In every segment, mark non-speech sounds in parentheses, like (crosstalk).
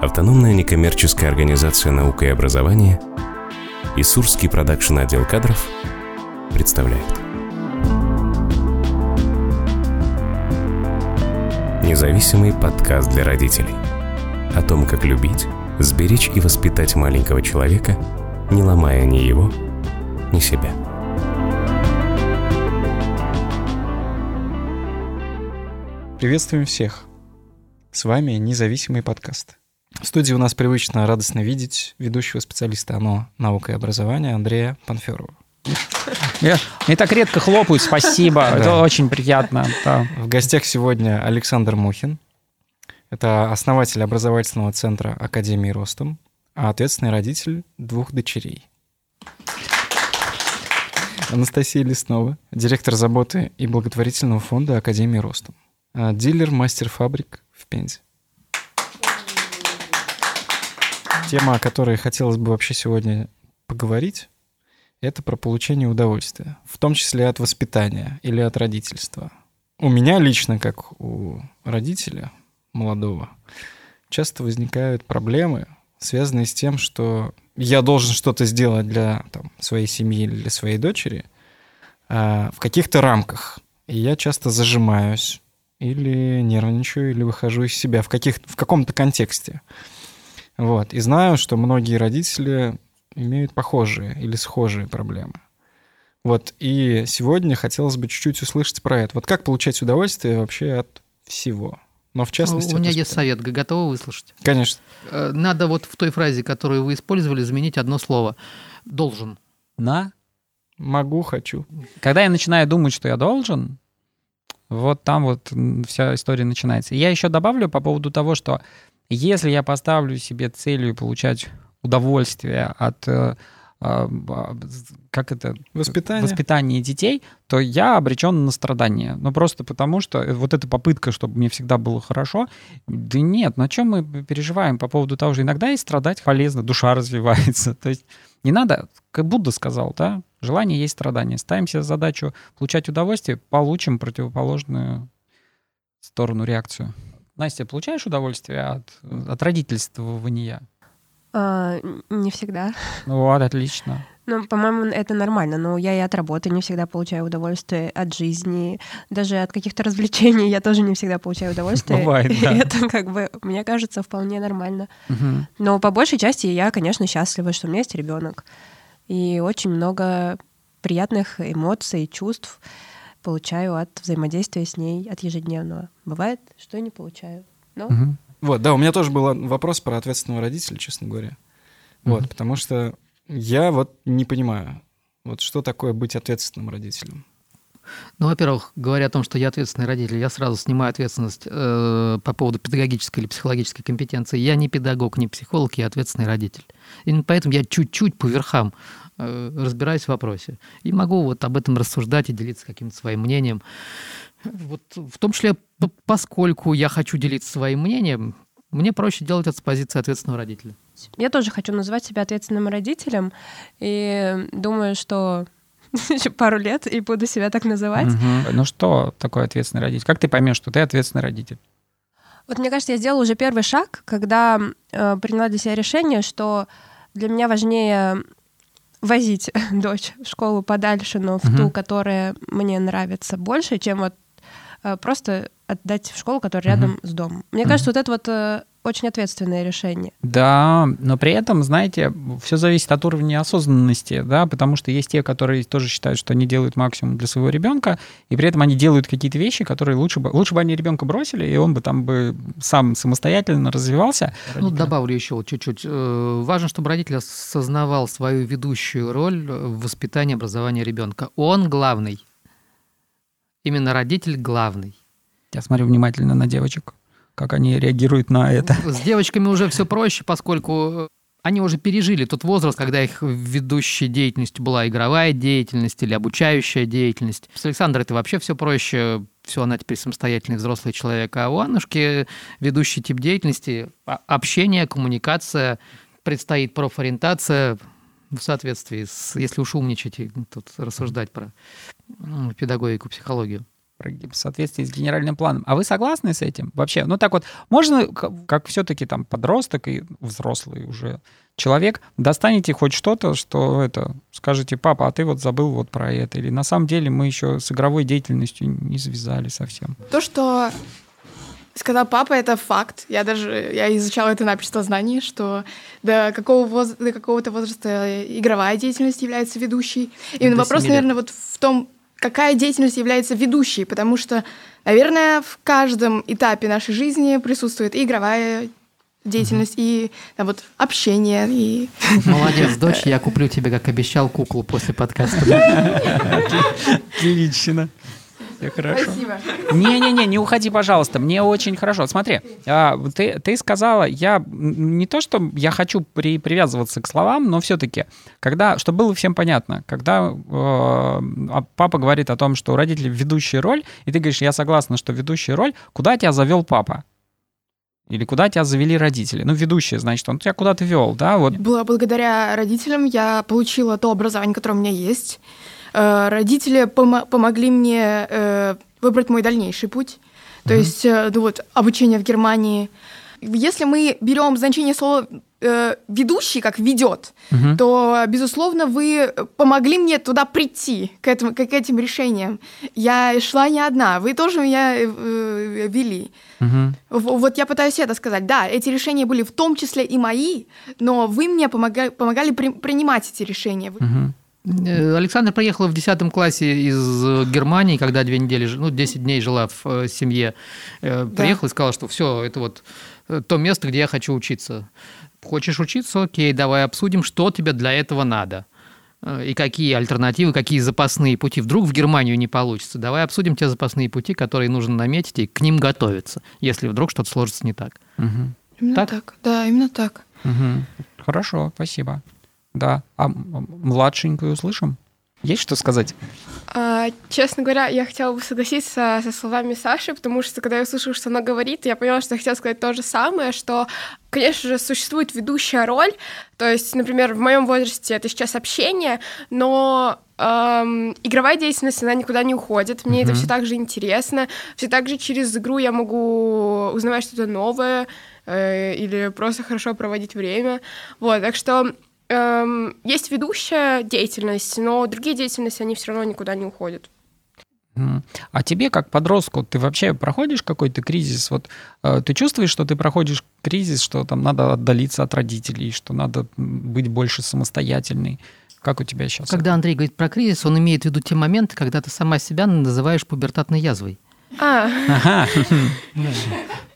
Автономная некоммерческая организация «Наука и образование» и Сурский продакшн отдел кадров представляют. Независимый подкаст для родителей. О том, как любить, сберечь и воспитать маленького человека, не ломая ни его, ни себя. Приветствуем всех! С вами независимый подкаст. В студии у нас привычно радостно видеть ведущего специалиста ОНО «Наука и образование» Андрея Панферова. Я, мне так редко хлопают, спасибо. Да. Это очень приятно. Да. В гостях сегодня Александр Мухин. Это основатель образовательного центра Академии Ростом, а ответственный родитель двух дочерей. Анастасия Леснова, директор заботы и благотворительного фонда Академии Ростом. А, Дилер мастер фабрик в Пензе. Тема, о которой хотелось бы вообще сегодня поговорить, это про получение удовольствия, в том числе от воспитания или от родительства. У меня лично, как у родителя молодого, часто возникают проблемы, связанные с тем, что я должен что-то сделать для там, своей семьи или для своей дочери а, в каких-то рамках. И я часто зажимаюсь или нервничаю, или выхожу из себя в, каких, в каком-то контексте. Вот. И знаю, что многие родители имеют похожие или схожие проблемы. Вот. И сегодня хотелось бы чуть-чуть услышать про это. Вот как получать удовольствие вообще от всего? Но в частности... У меня есть совет. Готовы выслушать? Конечно. Э, Надо вот в той фразе, которую вы использовали, заменить одно слово. Должен. На. Могу, хочу. Когда я начинаю думать, что я должен, вот там вот вся история начинается. Я еще добавлю по поводу того, что если я поставлю себе целью получать удовольствие от э, а, а, как это Воспитание. воспитания детей, то я обречен на страдания. Ну, просто потому что э, вот эта попытка, чтобы мне всегда было хорошо, да нет, на чем мы переживаем по поводу того, что иногда и страдать полезно, душа развивается. (laughs) То есть не надо, как Будда сказал, да, желание есть страдание. Ставим себе задачу получать удовольствие, получим противоположную сторону реакцию. Настя, получаешь удовольствие от, от родительствования? А, не всегда. Ну, Вот, отлично. Ну, по-моему, это нормально. Но я и от работы не всегда получаю удовольствие, от жизни, даже от каких-то развлечений я тоже не всегда получаю удовольствие. Бывает, И да. (laughs) это, как бы, мне кажется, вполне нормально. Мгм. Но по большей части я, конечно, счастлива, что у меня есть ребенок. И очень много приятных эмоций, чувств получаю от взаимодействия с ней, от ежедневного. Бывает, что и не получаю. Но Мгм. Вот, да, у меня тоже был вопрос про ответственного родителя, честно говоря. Вот, Мгм. потому что я вот не понимаю, вот что такое быть ответственным родителем. Ну, во-первых, говоря о том, что я ответственный родитель, я сразу снимаю ответственность э, по поводу педагогической или психологической компетенции. Я не педагог, не психолог, я ответственный родитель. Именно поэтому я чуть-чуть по верхам разбираюсь в вопросе. И могу вот об этом рассуждать и делиться каким-то своим мнением. Вот в том числе, поскольку я хочу делиться своим мнением, мне проще делать это с позиции ответственного родителя. я тоже хочу называть себя ответственным родителем. И думаю, что (laughs) еще пару лет и буду себя так называть. Мгм. Ну что такое ответственный родитель? Как ты поймешь, что ты ответственный родитель? Вот мне кажется, я сделала уже первый шаг, когда э, приняла для себя решение, что для меня важнее возить (laughs) дочь в школу подальше, но в Мгм. ту, которая мне нравится больше, чем вот э, просто отдать в школу, которая Мгм. рядом с домом. Мне Мгм. кажется, вот это вот э, очень ответственное решение. Да, но при этом, знаете, все зависит от уровня осознанности, да, потому что есть те, которые тоже считают, что они делают максимум для своего ребенка, и при этом они делают какие-то вещи, которые лучше бы, лучше бы они ребенка бросили, и он бы там бы сам самостоятельно развивался. Ну, добавлю еще вот чуть-чуть. Э, Важно, чтобы родитель осознавал свою ведущую роль в воспитании и образовании ребенка. Он главный. Именно родитель главный. Я смотрю внимательно на девочек, как они реагируют на это. С девочками уже все проще, поскольку э, они уже пережили тот возраст, когда их ведущей деятельностью была игровая деятельность или обучающая деятельность. С Александрой это вообще все проще. Все, она теперь самостоятельный взрослый человек. А у Аннушки ведущий тип деятельности а- общение, коммуникация, предстоит профориентация в соответствии с, если уж умничать и тут рассуждать про педагогику, психологию. В соответствии с генеральным планом. А вы согласны с этим вообще? Ну так вот, можно, как все-таки там подросток и взрослый уже человек, достанете хоть что-то, что это, скажете, папа, а ты вот забыл вот про это. Или на самом деле мы еще с игровой деятельностью не связали совсем. То, что сказал папа, это факт. Я даже я изучала это на обществознании, что до какого воз, до какого-то возраста игровая деятельность является ведущей. Именно до вопрос, наверное, вот в том, какая деятельность является ведущей, потому что, наверное, в каждом этапе нашей жизни присутствует и игровая деятельность, и там, вот общение. И... (laughs) Молодец, дочь, я куплю тебе, как обещал, куклу после подкаста. Отлично. Все хорошо. Спасибо. Не-не-не, не уходи, пожалуйста. Мне очень хорошо. Смотри, а, ты, ты сказала, я не то, что я хочу при, привязываться к словам, но все-таки, когда, чтобы было всем понятно, когда э, папа говорит о том, что у родителей ведущая роль, и ты говоришь, я согласна, что ведущая роль, куда тебя завел папа? Или куда тебя завели родители? Ну, ведущие, значит, он тебя куда-то вел, да? Вот. Было благодаря родителям я получила то образование, которое у меня есть. Э, родители пом- помогли мне э, выбрать мой дальнейший путь. То mm-hmm. есть, э, ну вот, обучение в Германии. Если мы берем значение слова э, ведущий, как ведет, угу. то, безусловно, вы помогли мне туда прийти, к, этому, к этим решениям. Я шла не одна, вы тоже меня э, вели. Угу. Вот я пытаюсь это сказать. Да, эти решения были в том числе и мои, но вы мне помогали, помогали при, принимать эти решения. Угу. Э, Александр приехала в 10 классе из Германии, когда две недели, ну, 10 дней жила в э, семье. Э, да. Приехала и сказала, что все, это вот то место, где я хочу учиться. Хочешь учиться? Окей, давай обсудим, что тебе для этого надо. И какие альтернативы, какие запасные пути. Вдруг в Германию не получится. Давай обсудим те запасные пути, которые нужно наметить, и к ним готовиться, если вдруг что-то сложится не так. Угу. Именно так? так? Да, именно так. Угу. Хорошо, спасибо. Да. А младшенькую услышим? Есть что сказать? А, честно говоря, я хотела бы согласиться со словами Саши, потому что когда я услышала, что она говорит, я поняла, что я хотела сказать то же самое, что, конечно же, существует ведущая роль. То есть, например, в моем возрасте это сейчас общение, но эм, игровая деятельность, она никуда не уходит. Мне mm-hmm. это все так же интересно. Все так же через игру я могу узнавать что-то новое э, или просто хорошо проводить время. Вот, так что эм, есть ведущая деятельность, но другие деятельности, они все равно никуда не уходят. А тебе, как подростку, ты вообще проходишь какой-то кризис? Вот э, ты чувствуешь, что ты проходишь кризис, что там надо отдалиться от родителей, что надо быть больше самостоятельной? Как у тебя сейчас? Когда Андрей говорит про кризис, он имеет в виду те моменты, когда ты сама себя называешь пубертатной язвой. А. (laughs)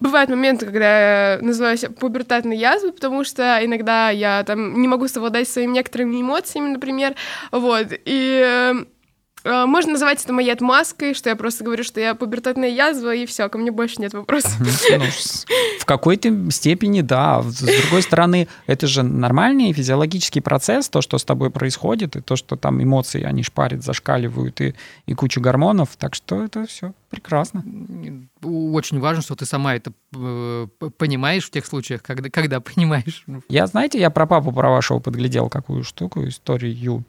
Бывают моменты, когда я называю себя пубертатной язвой, потому что иногда я там не могу совладать своими некоторыми эмоциями, например, вот, и а, можно называть это моей отмазкой, что я просто говорю, что я пубертатная язва, и все, ко мне больше нет вопросов. Ну, (laughs) в какой-то степени, да. С другой стороны, это же нормальный физиологический процесс, то, что с тобой происходит, и то, что там эмоции, они шпарят, зашкаливают, и, и куча гормонов. Так что это все прекрасно. Очень важно, что ты сама это э, понимаешь в тех случаях, когда, когда понимаешь. Я, знаете, я про папу, про вашего подглядел какую штуку, историю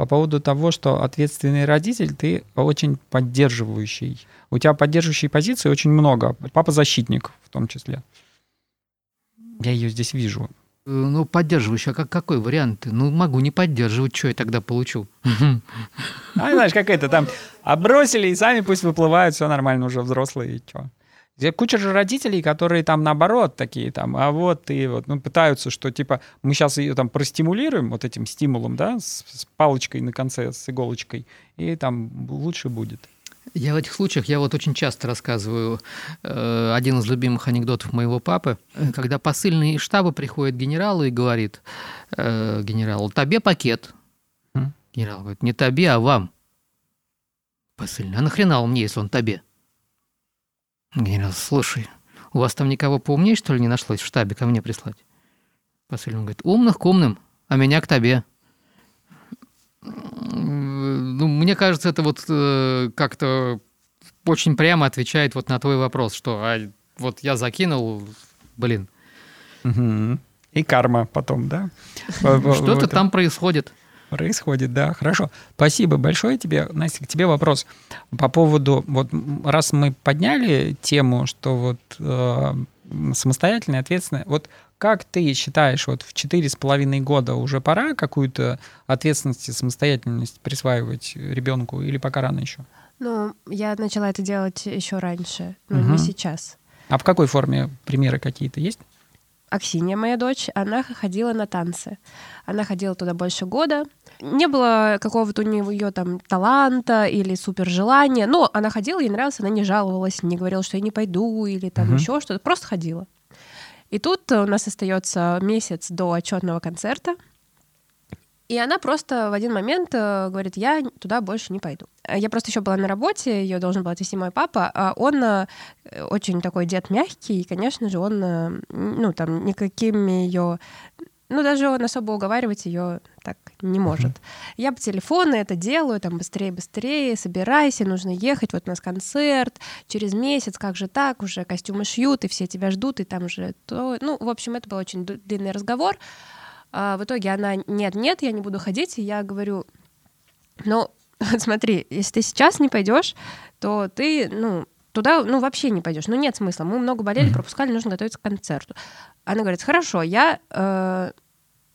по поводу того, что ответственный родитель, ты очень поддерживающий. У тебя поддерживающей позиции очень много. Папа защитник в том числе. Я ее здесь вижу. Э, ну, поддерживающий, а как, какой вариант? Ну, могу не поддерживать, что я тогда получу? (laughs) А знаешь, как это там, обросили и сами пусть выплывают, все нормально, уже взрослые, и что? Куча же родителей, которые там наоборот такие там, а вот ты вот, ну, пытаются, что типа мы сейчас ее там простимулируем вот этим стимулом, да, с, с палочкой на конце, с иголочкой, и там лучше будет. Я в этих случаях, я вот очень часто рассказываю э, один из любимых анекдотов моего папы, когда посыльный из штаба приходит к генералу и говорит, э, генерал, тебе пакет. Генерал говорит, не тебе, а вам. Посыльный, а нахрена он мне, если он тебе? Генерал, слушай, у вас там никого поумнее, что ли, не нашлось в штабе ко мне прислать? Посыльный говорит, умных к умным, а меня к тебе. Ну, мне кажется, это вот э, как-то очень прямо отвечает вот на твой вопрос, что а, вот я закинул, блин. Угу. И карма потом, да? (laughs) Что-то там происходит. Происходит, да, хорошо. Спасибо большое тебе. Настя, к тебе вопрос по поводу, вот раз мы подняли тему, что вот э, самостоятельная, ответственная, вот как ты считаешь, вот в четыре с половиной года уже пора какую-то ответственность и самостоятельность присваивать ребенку или пока рано еще? Ну, я начала это делать еще раньше, но Мгм. не сейчас. А в какой форме примеры какие-то есть? Аксинья, моя дочь, она ходила на танцы. Она ходила туда больше года. Не было какого-то у нее там таланта или супер желания, но она ходила, ей нравилось, она не жаловалась, не говорила, что я не пойду или там Мгм. еще что-то, просто ходила. И тут у нас остается месяц до отчетного концерта, и она просто в один момент э, говорит, я туда больше не пойду. Э, Я просто еще была на работе, ее должен был отвезти мой папа, а он э, очень такой дед мягкий, и, конечно же, он, ну, там, никакими ее... Ну, даже он особо уговаривать ее так не может. Я по телефону это делаю, там, быстрее, быстрее, собирайся, нужно ехать, вот у нас концерт, через месяц, как же так, уже костюмы шьют, и все тебя ждут, и там же то... Ну, в общем, это был очень длинный разговор. А в итоге она, нет-нет, я не буду ходить, и я говорю, ну, вот (laughs) смотри, если ты сейчас не пойдешь, то ты, ну, туда, ну, вообще не пойдешь. Ну, нет смысла. Мы много болели, пропускали, нужно готовиться к концерту. Она говорит, хорошо, я э,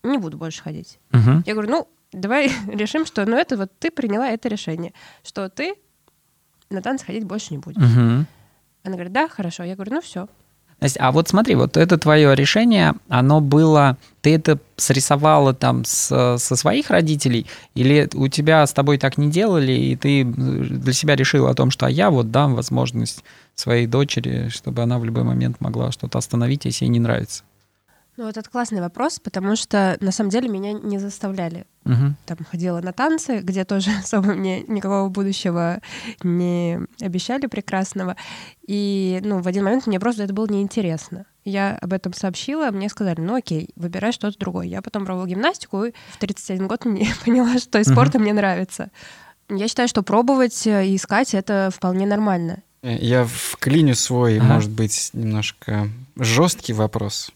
не буду больше ходить. Мгм. Я говорю, ну, давай (laughs) решим, что, ну, это вот ты приняла это решение, что ты на танцы ходить больше не будешь. Мгм. Она говорит, да, хорошо. Я говорю, ну, все. Настя, а вот смотри, вот это твое решение, оно было, ты это срисовала там с- со своих родителей, или у тебя с тобой так не делали, и ты для себя решила о том, что а я вот дам возможность своей дочери, чтобы она в любой момент могла что-то остановить, если ей не нравится? Ну, вот это классный вопрос, потому что, на самом деле, меня не заставляли Мгм. там ходила на танцы, где тоже (laughs) особо мне никакого будущего не обещали прекрасного. И, ну, в один момент мне просто это было неинтересно. Я об этом сообщила, мне сказали, ну окей, выбирай что-то другое. Я потом пробовала гимнастику, и в 31 год (laughs) мне поняла, что из спорта мне нравится. Я считаю, что пробовать и искать — это вполне нормально. Э, Я вклиню свой, Ага. может быть, немножко жесткий вопрос.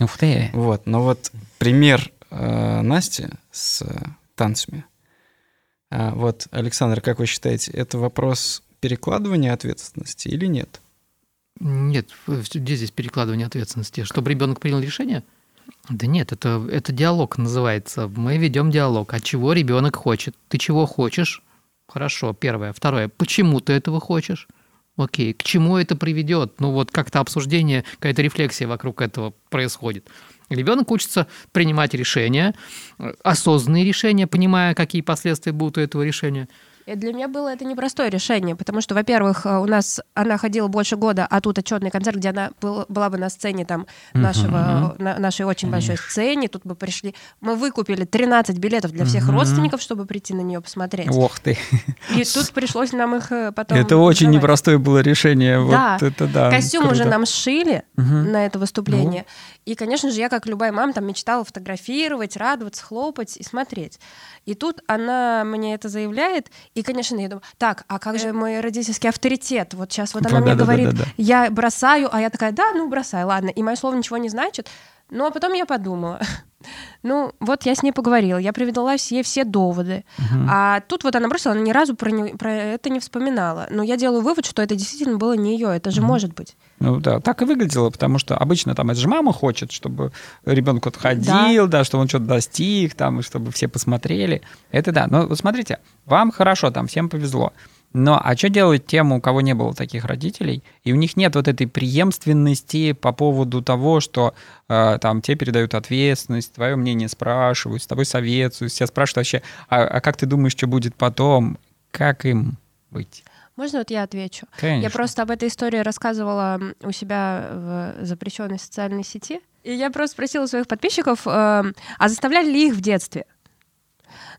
Ух ты. Вот, но вот пример э, Насти с э, танцами. А, вот, Александр, как вы считаете, это вопрос перекладывания ответственности или нет? Нет, где здесь перекладывание ответственности? Чтобы ребенок принял решение? Да нет, это, это диалог называется. Мы ведем диалог. А чего ребенок хочет? Ты чего хочешь? Хорошо, первое. Второе, почему ты этого хочешь? Окей, к чему это приведет? Ну вот как-то обсуждение, какая-то рефлексия вокруг этого происходит. Ребенок учится принимать решения, э, осознанные решения, понимая, какие последствия будут у этого решения. И для меня было это непростое решение, потому что, во-первых, э, у нас она ходила больше года, а тут отчетный концерт, где она был- была бы на сцене там нашего, на- нашей очень большой сцене, тут бы пришли, мы выкупили 13 билетов для всех Мгм. родственников, чтобы прийти на нее посмотреть. Ох ты. И тут пришлось нам их э, потом... это очень непростое было решение. Да. Вот это да. Костюм круто. уже нам сшили на это выступление. И, конечно же, я, как любая мама, там мечтала фотографировать, радоваться, хлопать и смотреть. И тут она мне это заявляет, и, конечно, я думаю, так, а как же мой родительский авторитет? Вот сейчас вот она Вот, мне да-да-да-да-да. говорит, я бросаю, а я такая, да, ну бросай, ладно. И мое слово ничего не значит. Ну, а потом я подумала, (laughs) ну, вот я с ней поговорила, я привела ей все доводы. Мгм. А тут вот она бросила, она ни разу про, не- про это не вспоминала. Но я делаю вывод, что это действительно было не ее, это же Мгм. может быть. Ну да, так и выглядело, потому что обычно там это же мама хочет, чтобы ребенок вот ходил, да. чтобы он что-то достиг, там, и чтобы все посмотрели. Это да. Но вот смотрите, вам хорошо, там всем повезло. Но а что делать тем, у кого не было таких родителей, и у них нет вот этой преемственности по поводу того, что э, там тебе передают ответственность, твое мнение спрашивают, с тобой советуют, все спрашивают вообще, а, а как ты думаешь, что будет потом? Как им быть? Можно вот я отвечу? Конечно. Я просто об этой истории рассказывала у себя в запрещенной социальной сети. И я просто спросила своих подписчиков, э, а заставляли ли их в детстве?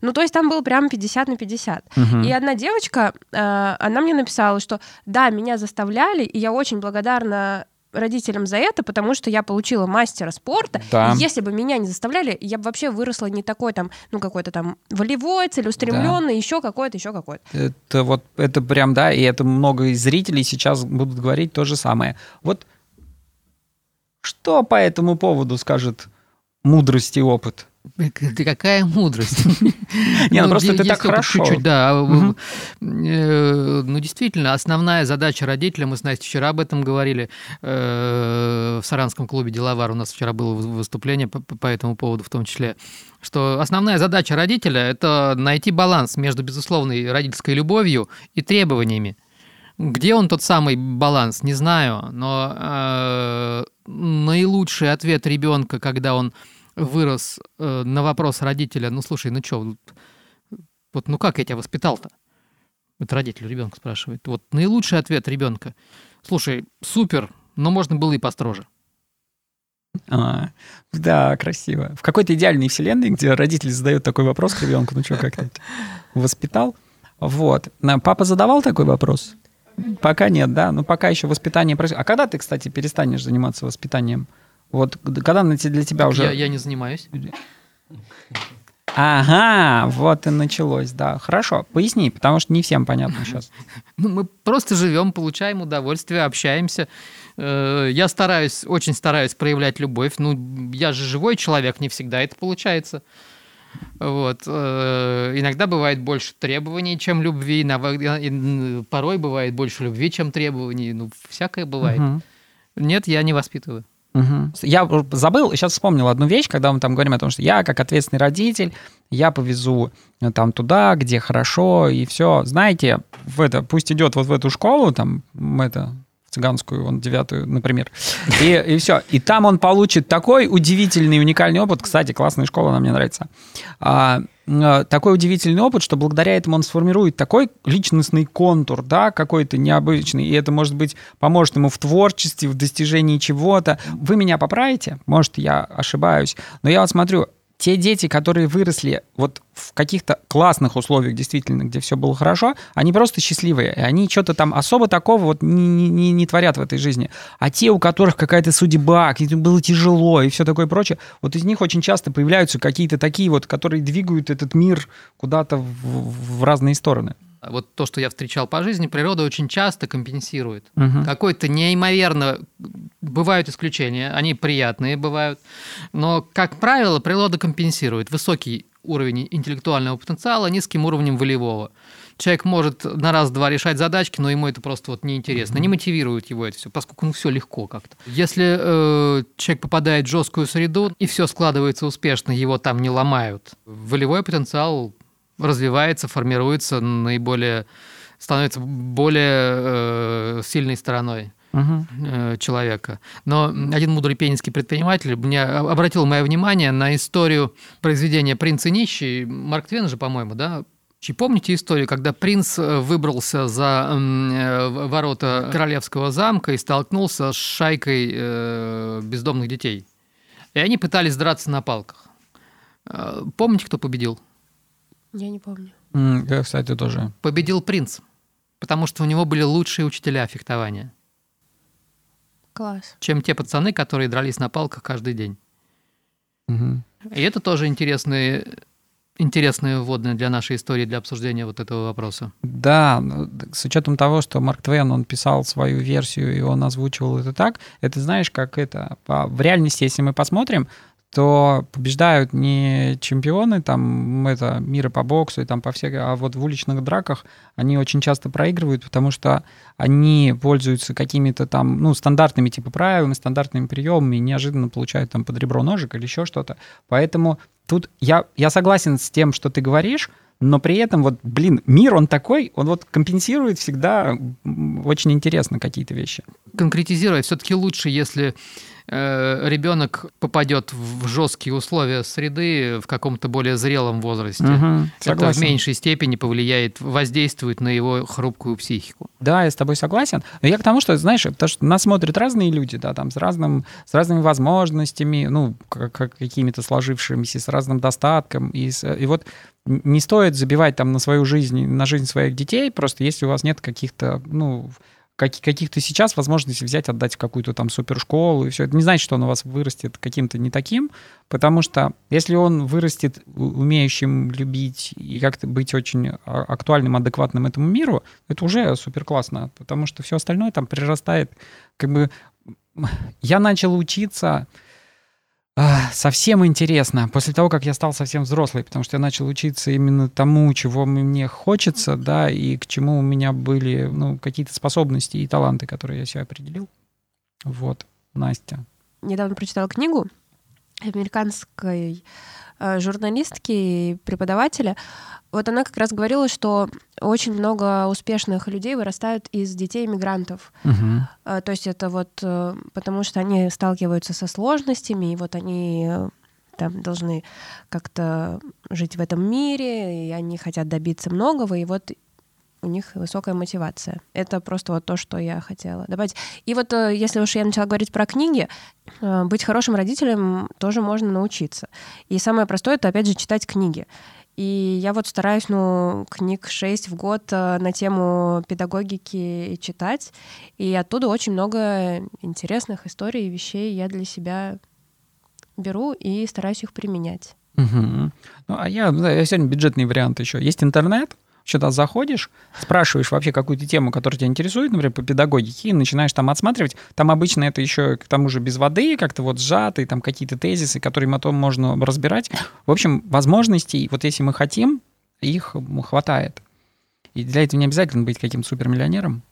Ну, то есть там было прям 50 на 50. Мгм. И одна девочка, э, она мне написала, что да, меня заставляли, и я очень благодарна родителям за это, потому что я получила мастера спорта. Да. И если бы меня не заставляли, я бы вообще выросла не такой там, ну, какой-то там волевой, целеустремленный, еще какой-то, еще какой-то. Это вот, это прям, да, и это много из зрителей сейчас будут говорить то же самое. Вот что по этому поводу скажет мудрость и опыт? Какая мудрость. (laughs) Не, ну просто ты так хорошо. Чуть-чуть, да. Э, Ну, действительно, основная задача родителя, мы с Настей вчера об этом говорили, э, в Саранском клубе «Деловар» у нас вчера было выступление по- по этому поводу в том числе, что основная задача родителя – это найти баланс между безусловной родительской любовью и требованиями. Где он тот самый баланс, не знаю, но э, наилучший ответ ребенка, когда он вырос э, на вопрос родителя, ну слушай, ну что, вот ну как я тебя воспитал-то? Вот родитель ребенка спрашивает. Вот наилучший ответ ребенка. Слушай, супер, но можно было и построже. А, да, красиво. В какой-то идеальной вселенной, где родитель задает такой вопрос к ребенку, ну что, как ты это воспитал? Вот. Папа задавал такой вопрос? Пока нет, да? Ну, пока еще воспитание происходит. А когда ты, кстати, перестанешь заниматься воспитанием? Вот когда для тебя уже... Я, я не занимаюсь. Ага, вот и началось, да. Хорошо, поясни, потому что не всем понятно сейчас. (laughs) Ну, мы просто живем, получаем удовольствие, общаемся. Э, Я стараюсь, очень стараюсь проявлять любовь. Ну, я же живой человек, не всегда это получается. Вот. э, Иногда бывает больше требований, чем любви. Порой бывает больше любви, чем требований. Ну, всякое бывает. Мгм. Нет, я не воспитываю. Мгм. Я забыл, сейчас вспомнил одну вещь, когда мы там говорим о том, что я, как ответственный родитель, я повезу э, там туда, где хорошо, и все. Знаете, в это, пусть идет вот в эту школу, там, это, в цыганскую, вон, девятую, например, и, и все. И там он получит такой удивительный, уникальный опыт. Кстати, классная школа, она мне нравится. Э, такой удивительный опыт, что благодаря этому он сформирует такой личностный контур, да, какой-то необычный, и это, может быть, поможет ему в творчестве, в достижении чего-то. Вы меня поправите, может, я ошибаюсь, но я вот смотрю, те дети, которые выросли вот в каких-то классных условиях, действительно, где все было хорошо, они просто счастливые. И они что-то там особо такого вот не, не- не- творят в этой жизни. А те, у которых какая-то судьба, было тяжело и все такое прочее, вот из них очень часто появляются какие-то такие вот, которые двигают этот мир куда-то в, в разные стороны. Вот то, что я встречал по жизни, природа очень часто компенсирует. Мгм. Какой-то неимоверно... Бывают исключения, они приятные бывают, но, как правило, природа компенсирует высокий уровень интеллектуального потенциала низким уровнем волевого. Человек может на раз-два решать задачки, но ему это просто вот неинтересно, не мотивирует его это все, поскольку ну все легко как-то. Если э, человек попадает в жесткую среду и все складывается успешно, его там не ломают, волевой потенциал развивается, формируется наиболее становится более э, сильной стороной э, человека. Но один мудрый пенинский предприниматель мне обратил мое внимание на историю произведения «Принц и нищий». Марк Твен же, по-моему, да? И помните историю, когда принц э, выбрался за э, ворота королевского замка и столкнулся с шайкой бездомных детей? И они пытались драться на палках. Помните, кто победил? Я не помню. Я, кстати, тоже. Победил принц, потому что у него были лучшие учителя фехтования, Класс. чем те пацаны, которые дрались на палках каждый день. Мгм. И это тоже интересные, интересные вводные для нашей истории, для обсуждения вот этого вопроса. Да, ну, с учетом того, что Марк Твен, он писал свою версию, и он озвучивал это так, это знаешь, как это... по- В реальности, если мы посмотрим, то побеждают не чемпионы там это мира по боксу и там по всех, а вот в уличных драках они очень часто проигрывают, потому что они пользуются какими-то там, ну, стандартными типа правилами, стандартными приемами, и неожиданно получают там под ребро ножик или еще что-то. Поэтому тут я, я согласен с тем, что ты говоришь, но при этом вот, блин, мир, он такой, он вот компенсирует всегда очень интересно какие-то вещи. Конкретизируя, все-таки лучше, если э, ребенок попадет в жесткие условия среды в каком-то более зрелом возрасте. Мгм, Это в меньшей степени повлияет, воздействует на его хрупкую психику. Да, я с тобой согласен. Но я к тому, что, знаешь, потому что нас смотрят разные люди, да, там, с, разным, с разными возможностями, ну, как, как какими-то сложившимися, с разным достатком. И, с- и вот не стоит забивать там на свою жизнь, на жизнь своих детей, просто если у вас нет каких-то, ну, как- каких-то сейчас возможностей взять, отдать в какую-то там супершколу и все. Это не значит, что он у вас вырастет каким-то не таким, потому что если он вырастет умеющим любить и как-то быть очень а- актуальным, адекватным этому миру, это уже супер классно, потому что все остальное там прирастает. Как бы я начал учиться А, Совсем интересно. После того, как я стал совсем взрослый, потому что я начал учиться именно тому, чего мне хочется, да, и к чему у меня были, ну, какие-то способности и таланты, которые я себе определил. Вот, Настя. Недавно прочитала книгу американской журналистки и преподавателя. Вот она как раз говорила, что очень много успешных людей вырастают из детей иммигрантов. Мгм. Э, То есть это вот э, потому что они сталкиваются со сложностями, и вот они э, там должны как-то жить в этом мире, и они хотят добиться многого, и вот у них высокая мотивация. Это просто вот то, что я хотела добавить. И вот э, если уж я начала говорить про книги, э, быть хорошим родителем тоже можно научиться. И самое простое — это, опять же, читать книги. И я вот стараюсь, ну, книг 6 в год э, на тему педагогики читать. И оттуда очень много интересных историй и вещей я для себя беру и стараюсь их применять. Мгм. Ну, а я, я сегодня бюджетный вариант еще. Есть интернет, сюда заходишь, спрашиваешь вообще какую-то тему, которая тебя интересует, например, по педагогике, и начинаешь там отсматривать. Там обычно это еще к тому же без воды, как-то вот сжатые, там какие-то тезисы, которые потом можно разбирать. В общем, возможностей, вот если мы хотим, их хватает. И для этого не обязательно быть каким-то супермиллионером.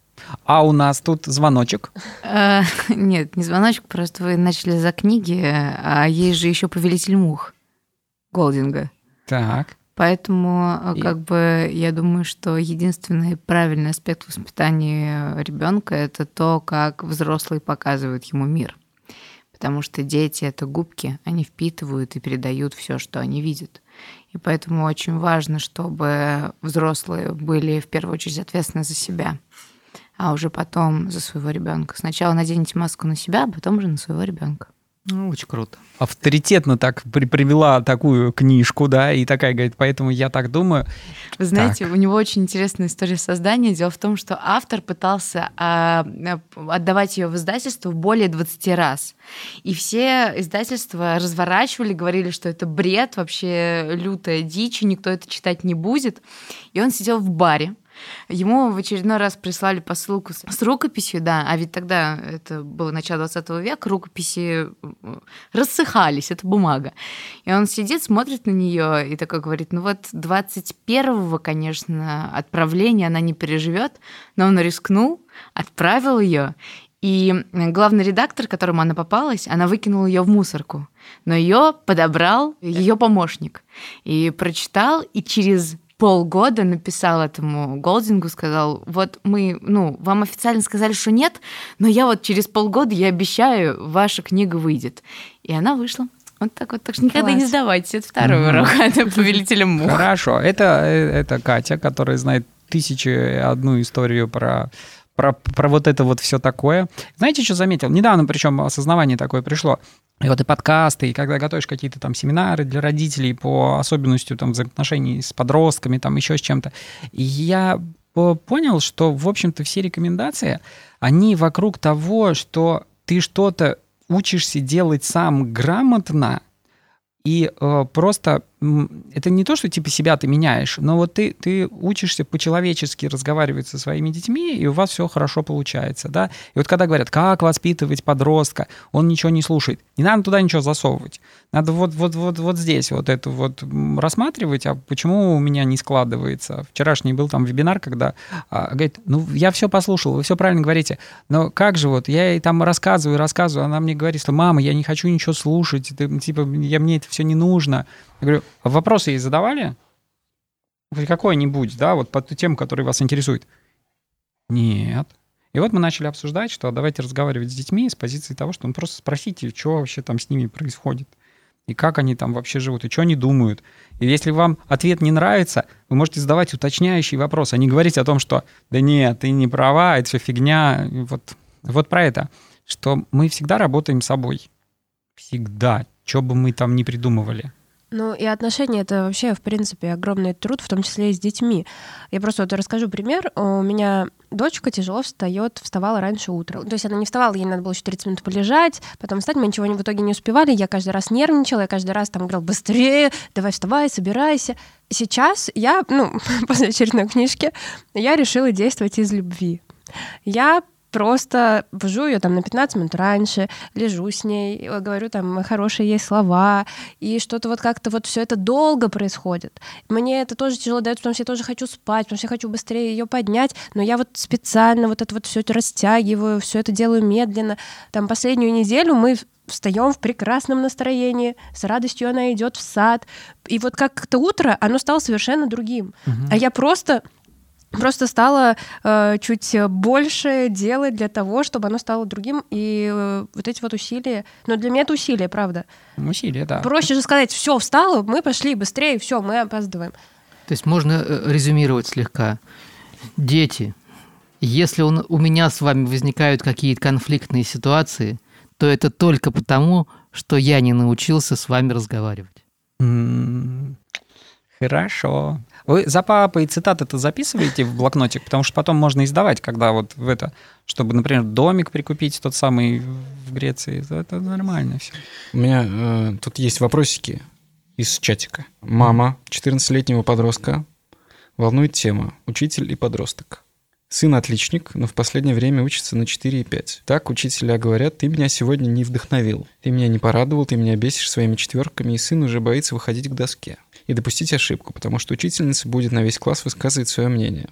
А у нас тут звоночек. Э, Нет, не звоночек, просто вы начали за книги, а есть же еще «Повелитель мух» Голдинга. Так. Поэтому, э, И- как бы, я думаю, что единственный правильный аспект воспитания ребенка это то, как взрослые показывают ему мир. Потому что дети это губки, они впитывают и передают все, что они видят. И поэтому очень важно, чтобы взрослые были в первую очередь ответственны за себя, а уже потом за своего ребенка. Сначала наденете маску на себя, а потом уже на своего ребенка. Ну, очень круто. Авторитетно так при- привела такую книжку, да, и такая говорит, поэтому я так думаю. Вы знаете, у него очень интересная история создания. Дело в том, что автор пытался а, а, отдавать ее в издательство более 20 раз. И все издательства разворачивали, говорили, что это бред, вообще лютая дичь, и никто это читать не будет. И он сидел в баре. Ему в очередной раз прислали посылку с с рукописью, да, а ведь тогда это было начало 20 века, рукописи м, рассыхались, это бумага. И он сидит, смотрит на нее и такой говорит, ну вот 21-го, конечно, отправления она не переживет, но он рискнул, отправил ее, и главный редактор, которому она попалась, она выкинула ее в мусорку. Но ее подобрал ее помощник. И прочитал, и через полгода написал этому Голдингу, сказал, вот мы, ну, вам официально сказали, что нет, но я вот через полгода, я обещаю, ваша книга выйдет. И она вышла. Вот так вот. Так что никогда не Класс. сдавайтесь. Это второй урок (laughs) от повелителя мух. Хорошо, это, э, это Катя, которая знает тысячи и одну историю про, про, про вот это вот все такое. Знаете, что заметил? Недавно причем осознавание такое пришло. И вот и подкасты, и когда готовишь какие-то там семинары для родителей по особенностью там взаимоотношений с подростками, там еще с чем-то, я по- понял, что, в общем-то, все рекомендации, они вокруг того, что ты что-то учишься делать сам грамотно, и э, просто это не то, что типа себя ты меняешь, но вот ты, ты учишься по-человечески разговаривать со своими детьми, и у вас все хорошо получается, да. И вот когда говорят, как воспитывать подростка, он ничего не слушает, не надо туда ничего засовывать. Надо вот, вот, вот, вот здесь вот это вот рассматривать, а почему у меня не складывается. Вчерашний был там вебинар, когда а, говорит, ну, я все послушал, вы все правильно говорите, но как же вот, я ей там рассказываю, рассказываю, она мне говорит, что мама, я не хочу ничего слушать, ты, типа, я, мне это все не нужно. Я говорю, вопросы ей задавали? Какой-нибудь, да, вот по ту тему, которая вас интересует? Нет. И вот мы начали обсуждать, что давайте разговаривать с детьми с позиции того, что ну, просто спросите, что вообще там с ними происходит, и как они там вообще живут, и что они думают. И если вам ответ не нравится, вы можете задавать уточняющий вопрос, а не говорить о том, что да нет, ты не права, это все фигня. Вот, вот про это, что мы всегда работаем собой. Всегда. Что бы мы там ни придумывали. Ну и отношения это вообще, в принципе, огромный труд, в том числе и с детьми. Я просто вот расскажу пример. У меня дочка тяжело встает, вставала раньше утра. То есть она не вставала, ей надо было еще 30 минут полежать, потом встать, мы ничего в итоге не успевали. Я каждый раз нервничала, я каждый раз там говорила, быстрее, давай вставай, собирайся. Сейчас я, ну, (laughs) после очередной книжки, я решила действовать из любви. Я просто вожу ее там на 15 минут раньше, лежу с ней, говорю там хорошие ей слова, и что-то вот как-то вот все это долго происходит. Мне это тоже тяжело дается, потому что я тоже хочу спать, потому что я хочу быстрее ее поднять, но я вот специально вот это вот все это растягиваю, все это делаю медленно. Там последнюю неделю мы встаем в прекрасном настроении, с радостью она идет в сад. И вот как-то утро, оно стало совершенно другим. Угу. А я просто просто стала э, чуть больше делать для того, чтобы оно стало другим. И э, вот эти вот усилия, но для меня это усилия, правда. Усилия, да. Проще же сказать, все, встала, мы пошли быстрее, все, мы опаздываем. То есть можно э, резюмировать слегка. Дети, если он, у меня с вами возникают какие-то конфликтные ситуации, то это только потому, что я не научился с вами разговаривать. Хорошо. Вы за папой цитаты-то записываете в блокнотик, потому что потом можно издавать, когда вот в это, чтобы, например, домик прикупить тот самый в Греции. Это нормально все. У меня э, тут есть вопросики из чатика. Мама 14-летнего подростка волнует тема «Учитель и подросток». Сын отличник, но в последнее время учится на 4,5. Так учителя говорят, ты меня сегодня не вдохновил. Ты меня не порадовал, ты меня бесишь своими четверками, и сын уже боится выходить к доске. И допустить ошибку, потому что учительница будет на весь класс высказывать свое мнение.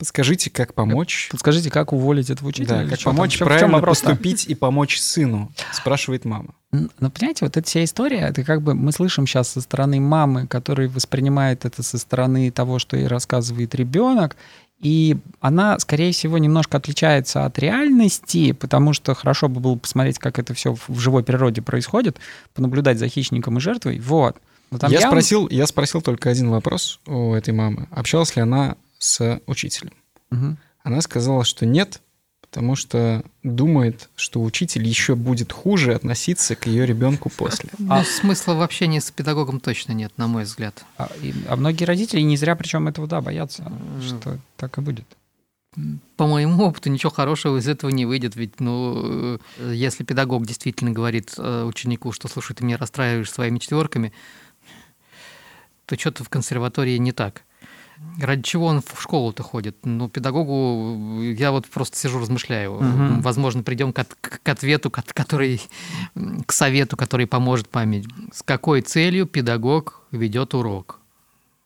Подскажите, как помочь? Подскажите, как уволить этого учителя? Да, как помочь там? правильно в поступить и помочь сыну, спрашивает мама. Ну, понимаете, вот эта вся история, это как бы мы слышим сейчас со стороны мамы, которая воспринимает это со стороны того, что ей рассказывает ребенок, и она, скорее всего, немножко отличается от реальности, потому что хорошо бы было посмотреть, как это все в живой природе происходит, понаблюдать за хищником и жертвой. Вот. Я, явно... спросил, я спросил только один вопрос у этой мамы. Общалась ли она с учителем? Угу. Она сказала, что нет, потому что думает, что учитель еще будет хуже относиться к ее ребенку после. Ну, а смысла в общении с педагогом точно нет, на мой взгляд. А, и, а многие родители не зря причем этого, да, боятся, mm. что так и будет. По моему опыту ничего хорошего из этого не выйдет, ведь, ну, э, если педагог действительно говорит э, ученику, что, слушай, ты меня расстраиваешь своими четверками, то что-то в консерватории не так. Ради чего он в школу-то ходит? Ну, педагогу, я вот просто сижу, размышляю. Угу. Возможно, придем к, к ответу, который, к совету, который поможет маме. С какой целью педагог ведет урок?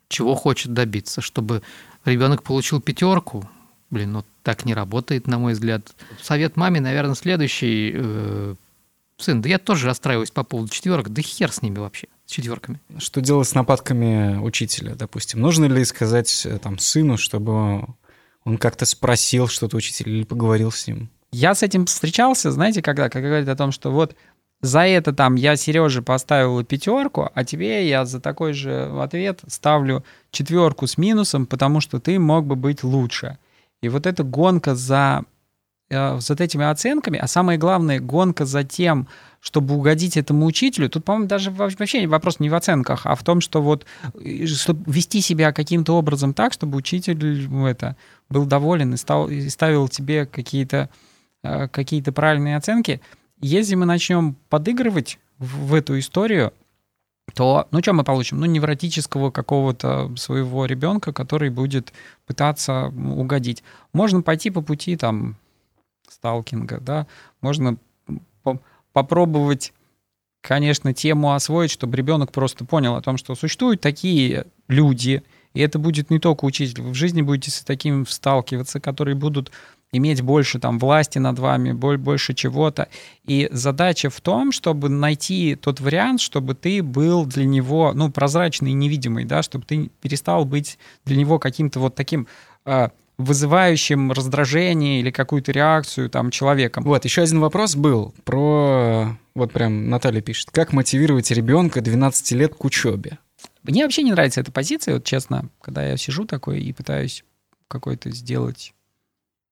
Чего хочет добиться? Чтобы ребенок получил пятерку? Блин, ну так не работает, на мой взгляд. Совет маме, наверное, следующий. Э, сын, да я тоже расстраиваюсь по поводу четверок, да хер с ними вообще с четверками. Что делать с нападками учителя, допустим? Нужно ли сказать э, там сыну, чтобы он как-то спросил что-то учителя или поговорил с ним? Я с этим встречался, знаете, когда, когда говорят о том, что вот за это там я Сереже поставила пятерку, а тебе я за такой же ответ ставлю четверку с минусом, потому что ты мог бы быть лучше. И вот эта гонка за, э, за этими оценками, а самое главное, гонка за тем, чтобы угодить этому учителю, тут, по-моему, даже вообще вопрос не в оценках, а в том, что вот чтобы вести себя каким-то образом так, чтобы учитель ну, это, был доволен и, стал, и ставил тебе какие-то э, какие правильные оценки. Если мы начнем подыгрывать в, в эту историю, то, ну, что мы получим? Ну, невротического какого-то своего ребенка, который будет пытаться угодить. Можно пойти по пути, там, сталкинга, да, можно попробовать, конечно, тему освоить, чтобы ребенок просто понял о том, что существуют такие люди, и это будет не только учитель. Вы в жизни будете с таким сталкиваться, которые будут иметь больше там власти над вами, больше чего-то. И задача в том, чтобы найти тот вариант, чтобы ты был для него, ну, прозрачный и невидимый, да, чтобы ты перестал быть для него каким-то вот таким а, вызывающим раздражение или какую-то реакцию там человеком. Вот, еще один вопрос был про... Вот прям Наталья пишет. Как мотивировать ребенка 12 лет к учебе? Мне вообще не нравится эта позиция, вот честно, когда я сижу такой и пытаюсь какой-то сделать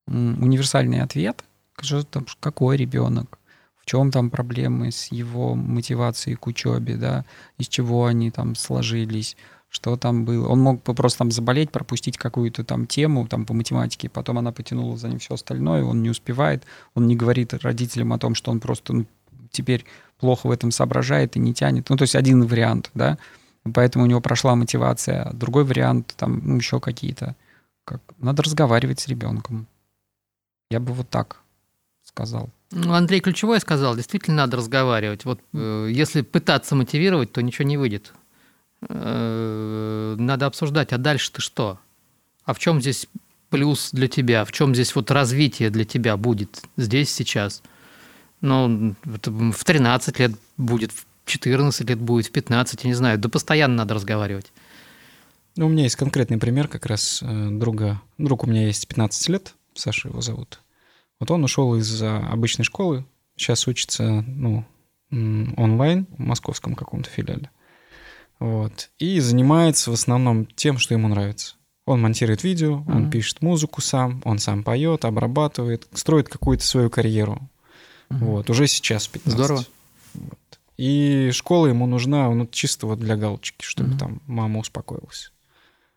универсальный ответ. Что там, какой ребенок? В чем там проблемы с его мотивацией к учебе, да? Из чего они там сложились? Что там было. Он мог просто там заболеть, пропустить какую-то там тему там по математике, потом она потянула за ним все остальное, он не успевает, он не говорит родителям о том, что он просто ну, теперь плохо в этом соображает и не тянет. Ну, то есть один вариант, да, поэтому у него прошла мотивация. Другой вариант, там, ну, еще какие-то. Как... Надо разговаривать с ребенком. Я бы вот так сказал. Ну, Андрей ключевое сказал, действительно надо разговаривать. Вот э, если пытаться мотивировать, то ничего не выйдет. Э, надо обсуждать, а дальше ты что? А в чем здесь плюс для тебя? В чем здесь вот развитие для тебя будет здесь, сейчас? Ну, в 13 лет будет, в 14 лет будет, в 15, я не знаю. Да постоянно надо разговаривать. Ну, у меня есть конкретный пример как раз э, друга. Друг у меня есть 15 лет, Саша его зовут. Вот он ушел из э, обычной школы, сейчас учится, ну, онлайн в московском каком-то филиале. Вот. И занимается в основном тем, что ему нравится. Он монтирует видео, он Мгм. пишет музыку сам, он сам поет, обрабатывает, строит какую-то свою карьеру. Мгм. Вот, уже сейчас в 15. Здорово. Вот. И школа ему нужна ну, чисто вот для галочки, чтобы Мгм. там мама успокоилась.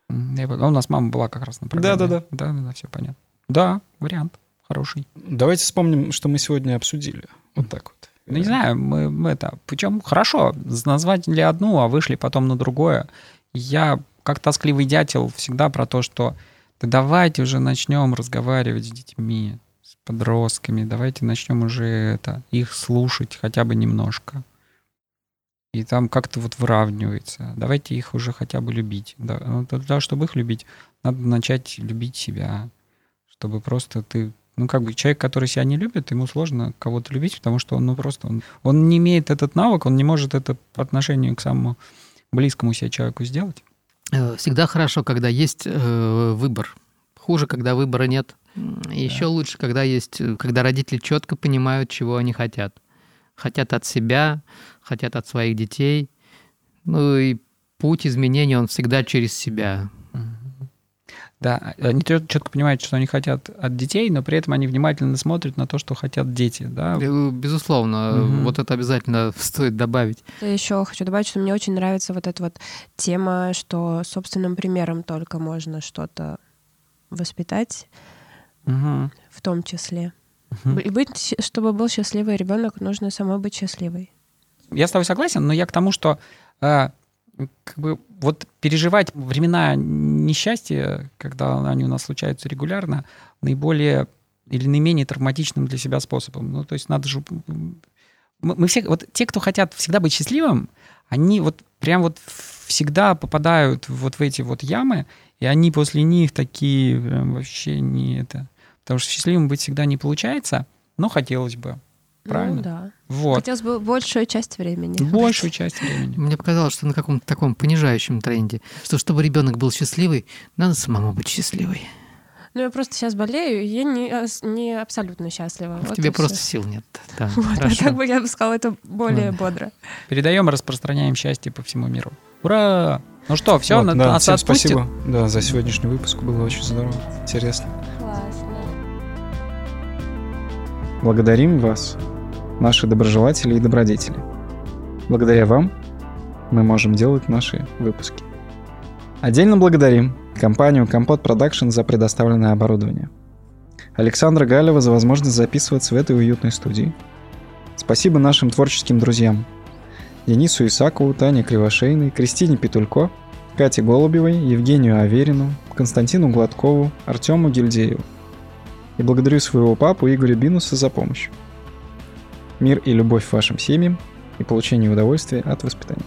Я а у нас мама была как раз на программе. Да-да-да. Да-да-да, все понятно. Да, вариант хороший. Давайте вспомним, что мы сегодня обсудили. Вот так вот. Ну, не знаю, мы, мы это... Причем хорошо, назвать ли одну, а вышли потом на другое. Я, как тоскливый дятел, всегда про то, что да давайте уже начнем разговаривать с детьми, с подростками, давайте начнем уже это, их слушать хотя бы немножко. И там как-то вот выравнивается. Давайте их уже хотя бы любить. Да, ну, для того, чтобы их любить, надо начать любить себя. Чтобы просто ты ну, как бы человек, который себя не любит, ему сложно кого-то любить, потому что он, ну, просто, он, он не имеет этот навык, он не может это по отношению к самому близкому себе человеку сделать. Э, Всегда хорошо, когда есть э, выбор. Хуже, когда выбора нет. Еще лучше, когда есть, э, когда родители четко понимают, чего они хотят. Хотят от себя, хотят от своих детей. Ну и путь изменения, он всегда через себя. Да, они чет- четко понимают, что они хотят от детей, но при этом они внимательно смотрят на то, что хотят дети, да. Э, Безусловно, Мгм. вот это обязательно (laughs) стоит добавить. Я еще хочу добавить, что мне очень нравится вот эта вот тема, что собственным примером только можно что-то воспитать, Мгм. в том числе. Мгм. И быть, чтобы был счастливый ребенок, нужно самой быть счастливой. Я с тобой согласен, но я к тому, что э, как бы вот переживать времена несчастья, когда они у нас случаются регулярно, наиболее или наименее травматичным для себя способом. Ну, то есть надо же... Мы, мы все, вот те, кто хотят всегда быть счастливым, они вот прям вот всегда попадают вот в эти вот ямы, и они после них такие прям вообще не это... Потому что счастливым быть всегда не получается, но хотелось бы. Правильно? Ну, да. Вот. Хотелось бы большую часть времени. Большую часть времени. Мне показалось, что на каком-то таком понижающем тренде, что чтобы ребенок был счастливый, надо самому быть счастливой. Ну, я просто сейчас болею, и я не, ос- не абсолютно счастлива. В Вот тебе просто всё. сил нет. Да, (laughs) Вот, а так бы я бы сказала, это более Ладно. бодро. Передаем и распространяем счастье по всему миру. Ура! Ну что, все, Вот, да, нас всем отпустит? спасибо да, за сегодняшний выпуск. Было очень здорово, интересно. Классно. Благодарим вас, наши доброжелатели и добродетели. Благодаря вам мы можем делать наши выпуски. Отдельно благодарим компанию Компот Продакшн за предоставленное оборудование. Александра Галева за возможность записываться в этой уютной студии. Спасибо нашим творческим друзьям. Денису Исакову, Тане Кривошейной, Кристине Петулько, Кате Голубевой, Евгению Аверину, Константину Гладкову, Артему Гильдееву. И благодарю своего папу Игоря Бинуса за помощь. Мир и любовь вашим семьям и получение удовольствия от воспитания.